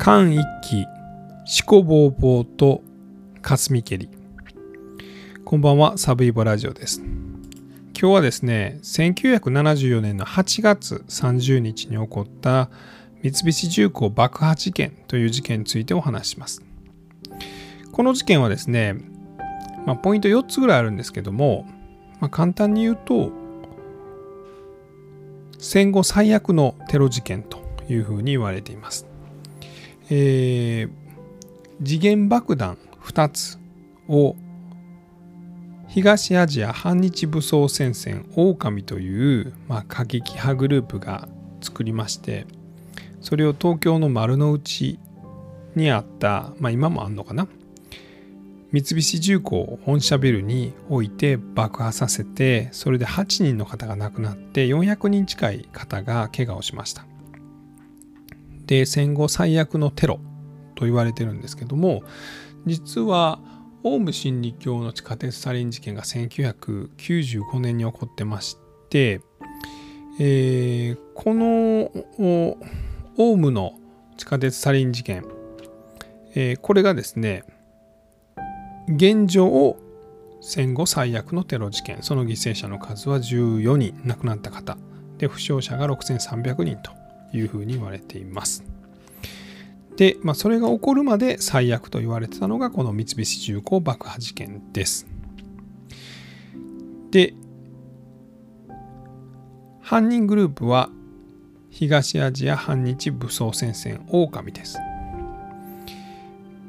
間一気、四股ぼうぼうと霞蹴り。こんばんは、サブイボラジオです。今日はですね、1974年の8月30日に起こった三菱重工爆破事件という事件についてお話しします。この事件はですね、まあ、ポイント4つぐらいあるんですけども、まあ、簡単に言うと、戦後最悪のテロ事件というふうに言われています。えー、次元爆弾2つを東アジア反日武装戦線狼という、まあ、過激派グループが作りましてそれを東京の丸の内にあった、まあ、今もあんのかな？三菱重工本社ビルに置いて爆破させてそれで8人の方が亡くなって400人近い方が怪我をしました。で戦後最悪のテロと言われてるんですけども実はオウム真理教の地下鉄サリン事件が1995年に起こってまして、えー、このオウムの地下鉄サリン事件、えー、これがですね現状を戦後最悪のテロ事件その犠牲者の数は14人亡くなった方で負傷者が6300人と。いうふうに言われています。で、まあ、それが起こるまで最悪と言われてたのがこの三菱重工爆破事件です。で、犯人グループは東アジア反日武装戦線狼です。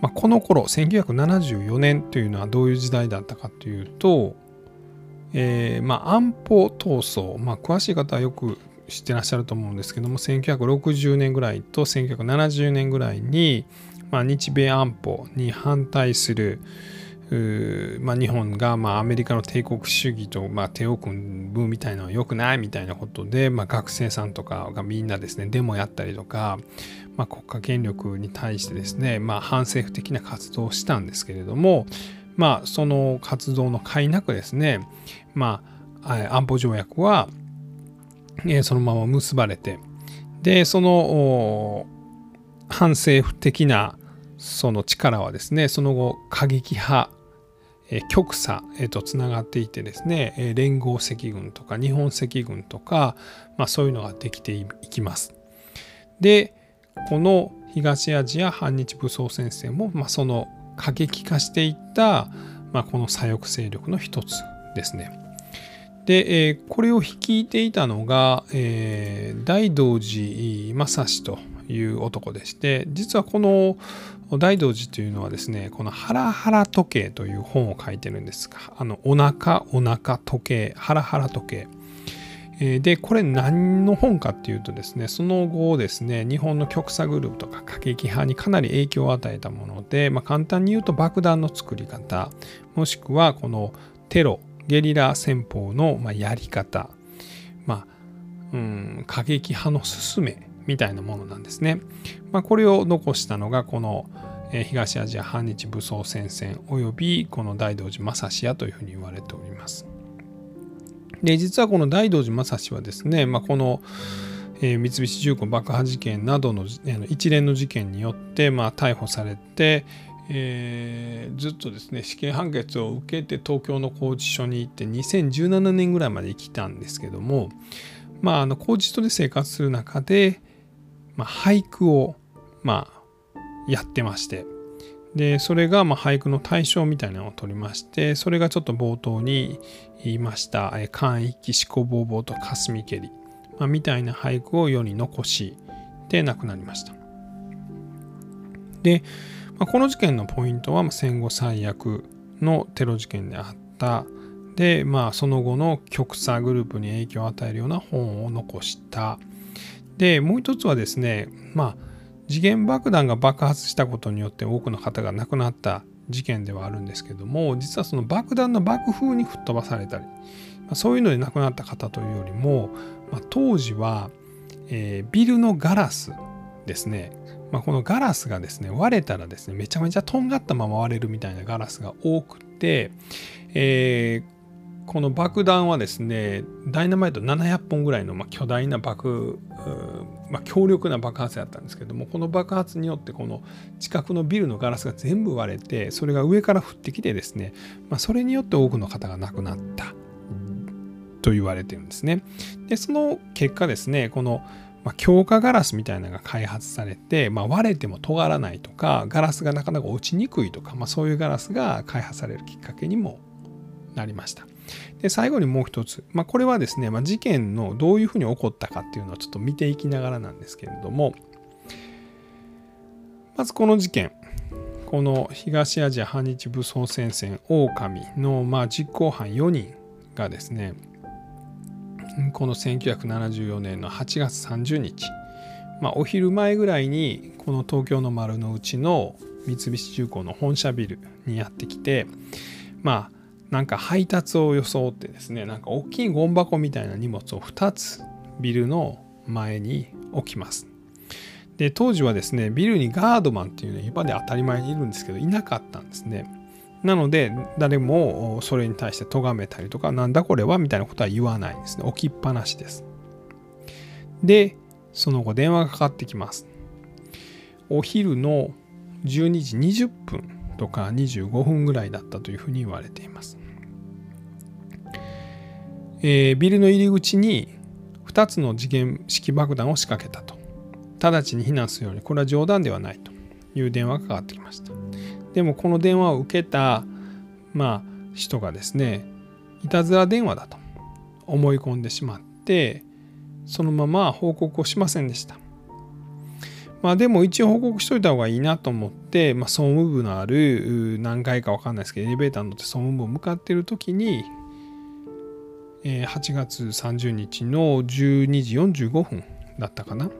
まあ、この頃1974年というのはどういう時代だったかというと、えー、まあ安保闘争、まあ、詳しい方はよく知ってらっしゃると思うんですけども1960年ぐらいと1970年ぐらいに、まあ、日米安保に反対するまあ、日本がまあアメリカの帝国主義とまあ手を組むみたいなのは良くないみたいなことで、まあ、学生さんとかがみんなですねデモやったりとか、まあ、国家権力に対してですね、まあ、反政府的な活動をしたんですけれども、まあ、その活動の甲斐なくですね、まあ、安保条約はえそのまま結ばれてでその反政府的なその力はですねその後過激派極左へとつながっていてですね連合赤軍とか日本赤軍とか、まあ、そういうのができていきます。でこの東アジア反日武装戦線も、まあ、その過激化していった、まあ、この左翼勢力の一つですね。で、えー、これを率いていたのが、えー、大道寺正史という男でして実はこの大道寺というのはですねこのハラハラ時計という本を書いてるんですがあのお腹お腹時計ハラハラ時計。でこれ何の本かっていうとですねその後ですね日本の極左グループとか過激派にかなり影響を与えたもので、まあ、簡単に言うと爆弾の作り方もしくはこのテロゲリラ戦法のまやり方、まあ、うん、過激派の勧めみたいなものなんですね。まあ、これを残したのがこの東アジア反日武装戦線およびこの大道寺正史屋というふうに言われております。で実はこの大道寺正史はですね、まあ、このえ三菱重工爆破事件などの一連の事件によって、まあ、逮捕されて、えー、ずっとですね死刑判決を受けて東京の拘置所に行って2017年ぐらいまで生きたんですけどもまああの拘置所で生活する中で、まあ、俳句をまあやってましてでそれがまあ俳句の対象みたいなのを取りましてそれがちょっと冒頭に言いました「簡易気思考ぼうぼうと霞蹴り」まあ、みたいな俳句を世に残して亡くなりました。でまあ、この事件のポイントは戦後最悪のテロ事件であった。で、まあ、その後の極左グループに影響を与えるような本を残した。でもう一つはですね、まあ、次元爆弾が爆発したことによって多くの方が亡くなった事件ではあるんですけども実はその爆弾の爆風に吹っ飛ばされたり、まあ、そういうので亡くなった方というよりも、まあ、当時は、えー、ビルのガラスですね。まあ、このガラスがですね割れたらですねめちゃめちゃとんがったまま割れるみたいなガラスが多くて、えー、この爆弾はですねダイナマイト700本ぐらいのま巨大な爆、まあ、強力な爆発だったんですけどもこの爆発によってこの近くのビルのガラスが全部割れてそれが上から降ってきてですね、まあ、それによって多くの方が亡くなったと言われてるんですね。でその結果ですねこのまあ、強化ガラスみたいなのが開発されて、まあ、割れても尖らないとかガラスがなかなか落ちにくいとか、まあ、そういうガラスが開発されるきっかけにもなりました。で最後にもう一つ、まあ、これはですね、まあ、事件のどういうふうに起こったかっていうのをちょっと見ていきながらなんですけれどもまずこの事件この東アジア反日武装戦線狼のまあ実行犯4人がですねこの1974年の8月30日、まあ、お昼前ぐらいにこの東京の丸の内の三菱重工の本社ビルにやってきてまあなんか配達を装ってですねなんか大きいゴン箱みたいな荷物を2つビルの前に置きます。で当時はですねビルにガードマンっていうのは今で当たり前にいるんですけどいなかったんですね。なので誰もそれに対して咎めたりとかなんだこれはみたいなことは言わないですね。置きっぱなしです。でその後電話がかかってきます。お昼の12時20分とか25分ぐらいだったというふうに言われています。えー、ビルの入り口に2つの次元式爆弾を仕掛けたと。直ちに避難するように、これは冗談ではないと。いう電話がかかってきました。でもこの電話を受けた、まあ、人がですね、いたずら電話だと思い込んでしまって、そのまま報告をしませんでした。まあでも一応報告しといた方がいいなと思って、まあ、総務部のある何階か分かんないですけどエレベーターに乗って総務部を向かっている時に8月30日の12時45分だったかな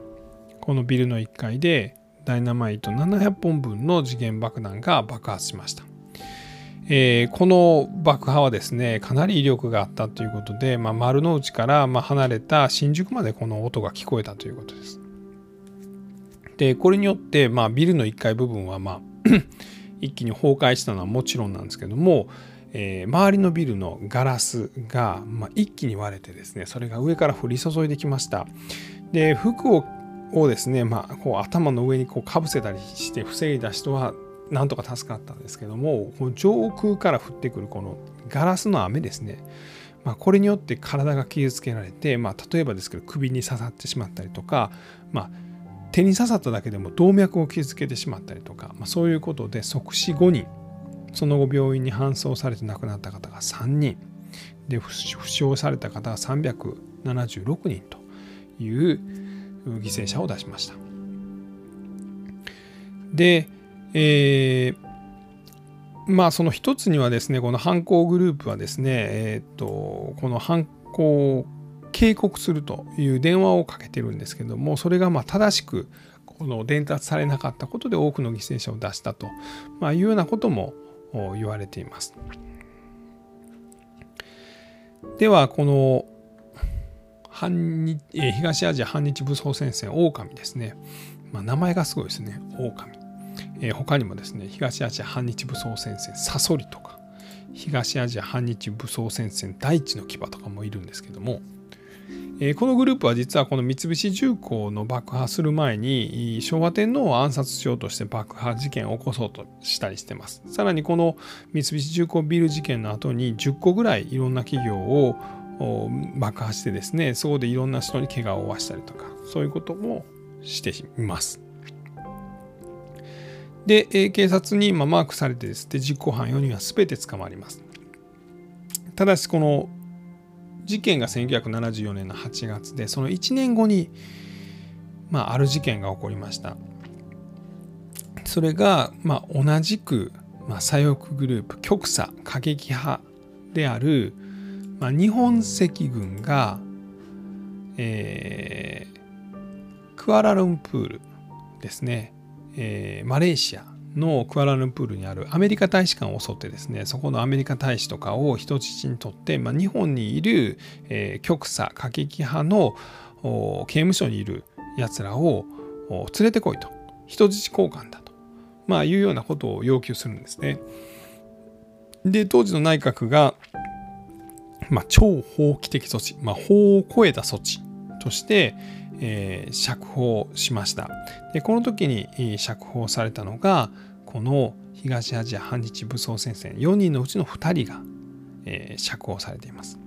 このビルの1階でダイナマイト700本分の時限爆弾が爆発しました、えー、この爆破はですねかなり威力があったということで、まあ、丸の内からま離れた新宿までこの音が聞こえたということです。でこれによって、まあ、ビルの1階部分はまあ 一気に崩壊したのはもちろんなんですけどもえー、周りのビルのガラスが、ま、一気に割れてですねそれが上から降り注いできました。で服ををですね、まあ、こう頭の上にこうかぶせたりして防いだ人はなんとか助かったんですけどもこの上空から降ってくるこのガラスの雨ですね、まあ、これによって体が傷つけられて、まあ、例えばですけど首に刺さってしまったりとか、まあ、手に刺さっただけでも動脈を傷つけてしまったりとか、まあ、そういうことで即死5人その後病院に搬送されて亡くなった方が3人。で負傷された方が376人という犠牲者を出しました。で、えー、まあその一つにはですねこの犯行グループはですね、えー、とこの犯行を警告するという電話をかけてるんですけどもそれがま正しくこの伝達されなかったことで多くの犠牲者を出したと、ま、いうようなことも言われています。ではこの反日え東アジア反日武装戦線狼ですね、まあ、名前がすごいですね。狼、えー、他にもですね東アジア反日武装戦線サソリとか東アジア反日武装戦線大地の牙とかもいるんですけどもえこのグループは実はこの三菱重工の爆破する前に昭和天皇を暗殺しようとして爆破事件を起こそうとしたりしてます。さらにこの三菱重工ビル事件の後に10個ぐらいいろんな企業を爆破してですねそこでいろんな人に怪我を負わしたりとかそういうこともしています。で、警察にマークされてですね実行犯4人は全て捕まります。ただしこの事件が1974年の8月でその1年後に、まあ、ある事件が起こりましたそれが、まあ、同じく、まあ、左翼グループ極左過激派である、まあ、日本赤軍が、えー、クアラルンプールですね、えー、マレーシアのクアラルンプールにあるアメリカ大使館を襲ってですねそこのアメリカ大使とかを人質にとって、まあ、日本にいる、えー、極左過激派の刑務所にいるやつらを連れてこいと。人質交換だと、まあ、いうようなことを要求するんですね。で当時の内閣がまあ、超法規的措置、まあ、法を超えた措置として、えー、釈放しました。でこの時に釈放されたのがこの東アジア反日武装戦線4人のうちの2人が、えー、釈放されています。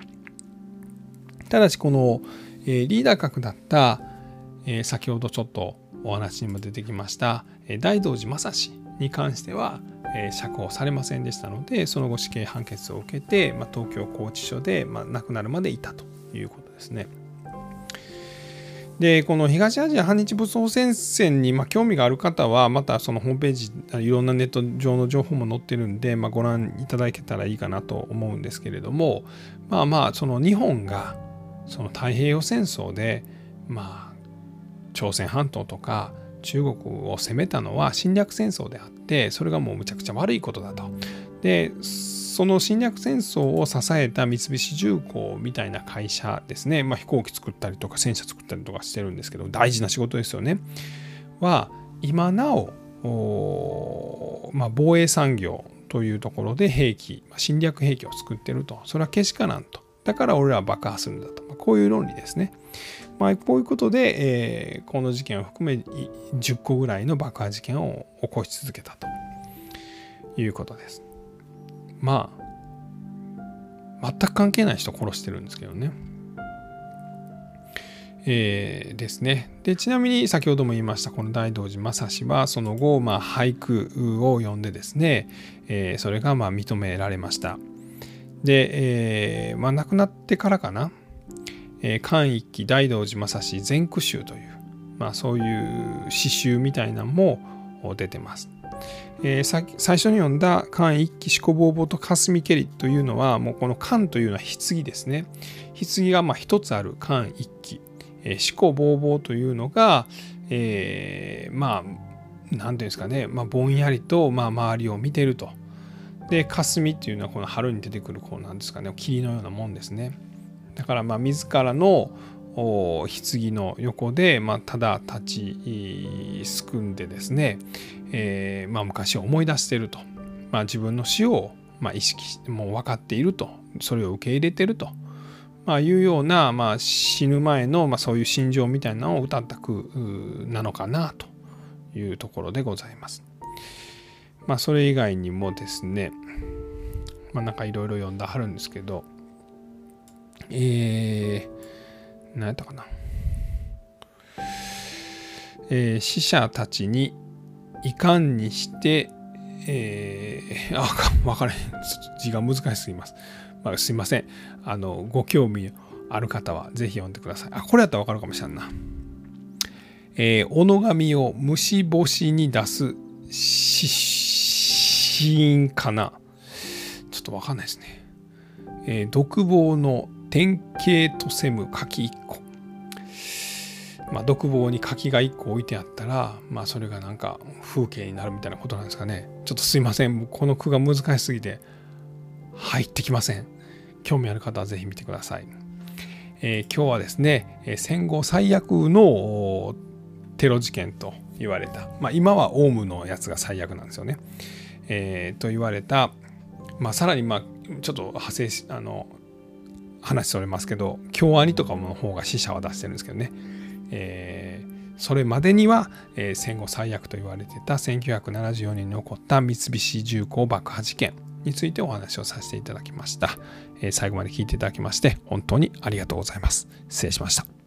ただしこの、えー、リーダー格だった、えー、先ほどちょっとお話にも出てきました、えー、大道寺正史に関しては、え、釈放されませんでしたのでその後死刑判決を受けて、まあ、東京拘置所で、まあ、亡くなるまでいたということですね。でこの東アジア反日武装戦線にま興味がある方はまたそのホームページいろんなネット上の情報も載ってるんで、まあ、ご覧いただけたらいいかなと思うんですけれどもまあまあその日本がその太平洋戦争でまあ朝鮮半島とか中国を攻めたのは侵略戦争であってそれがもうむちゃくちゃ悪いことだと。でその侵略戦争を支えた三菱重工みたいな会社ですね、まあ、飛行機作ったりとか戦車作ったりとかしてるんですけど大事な仕事ですよね。は今なおまあ、防衛産業というところで兵器侵略兵器を作ってると。それはけしからんと。だから俺らは爆破するんだと、まあ、こういう論理ですね。まあ、こういうことで、えー、この事件を含め10個ぐらいの爆破事件を起こし続けたということです。まあ全く関係ない人殺してるんですけどね。えー、ですねでちなみに先ほども言いましたこの大道寺正史はその後、まあ、俳句を読んでですね、えー、それがまあ認められましたで、えーまあ、亡くなってからかなえ漢一揆大道寺正史全句集という、まあ、そういう詩集みたいなのも出てます。えー、最初に読んだ漢一揆四股ぼうぼうと霞蹴りというのはもうこの漢というのは棺ですね。棺がまあ一つある漢一揆、えー、四股ぼうぼうというのが、えー、まあ何ていうんですかね、まあ、ぼんやりとまあ周りを見てると。で霞っていうのはこの春に出てくるこうなんですかね霧のようなもんですね。だからまあ自らの棺の横で、まあ、ただ立ちすくんでですね、えーまあ、昔を思い出していると、まあ、自分の死をまあ意識してもう分かっていると。それを受け入れていると、まあ、いうような、まあ、死ぬ前の、まあ、そういう心情みたいなのを歌った句なのかなというところでございます。まあ、それ以外にもですね、まあ、なんかいろいろ読んだはるんですけどえー、何やったかな。えー、死者たちにいかんにして、えー、あ、わからへん。字が難しすぎます。まあ、すいません。あの、ご興味ある方はぜひ読んでください。あ、これやったらわかるかもしれんな。えー、の神を虫干しに出す死因かな。ちょっとわかんないですね。えー、独房の典型とせむ柿1個。まあ、独房に柿が1個置いてあったら、まあ、それがなんか風景になるみたいなことなんですかね。ちょっとすいません。この句が難しすぎて入ってきません。興味ある方はぜひ見てください。えー、今日はですね、戦後最悪のテロ事件と言われた、まあ、今はオウムのやつが最悪なんですよね。えー、と言われた、まあ、さらにまあちょっと派生しあの話それますけど京アニとかの方が死者は出してるんですけどね、えー、それまでには、えー、戦後最悪と言われてた1974年に起こった三菱重工爆破事件についてお話をさせていただきました、えー、最後まで聞いていただきまして本当にありがとうございます。失礼しました。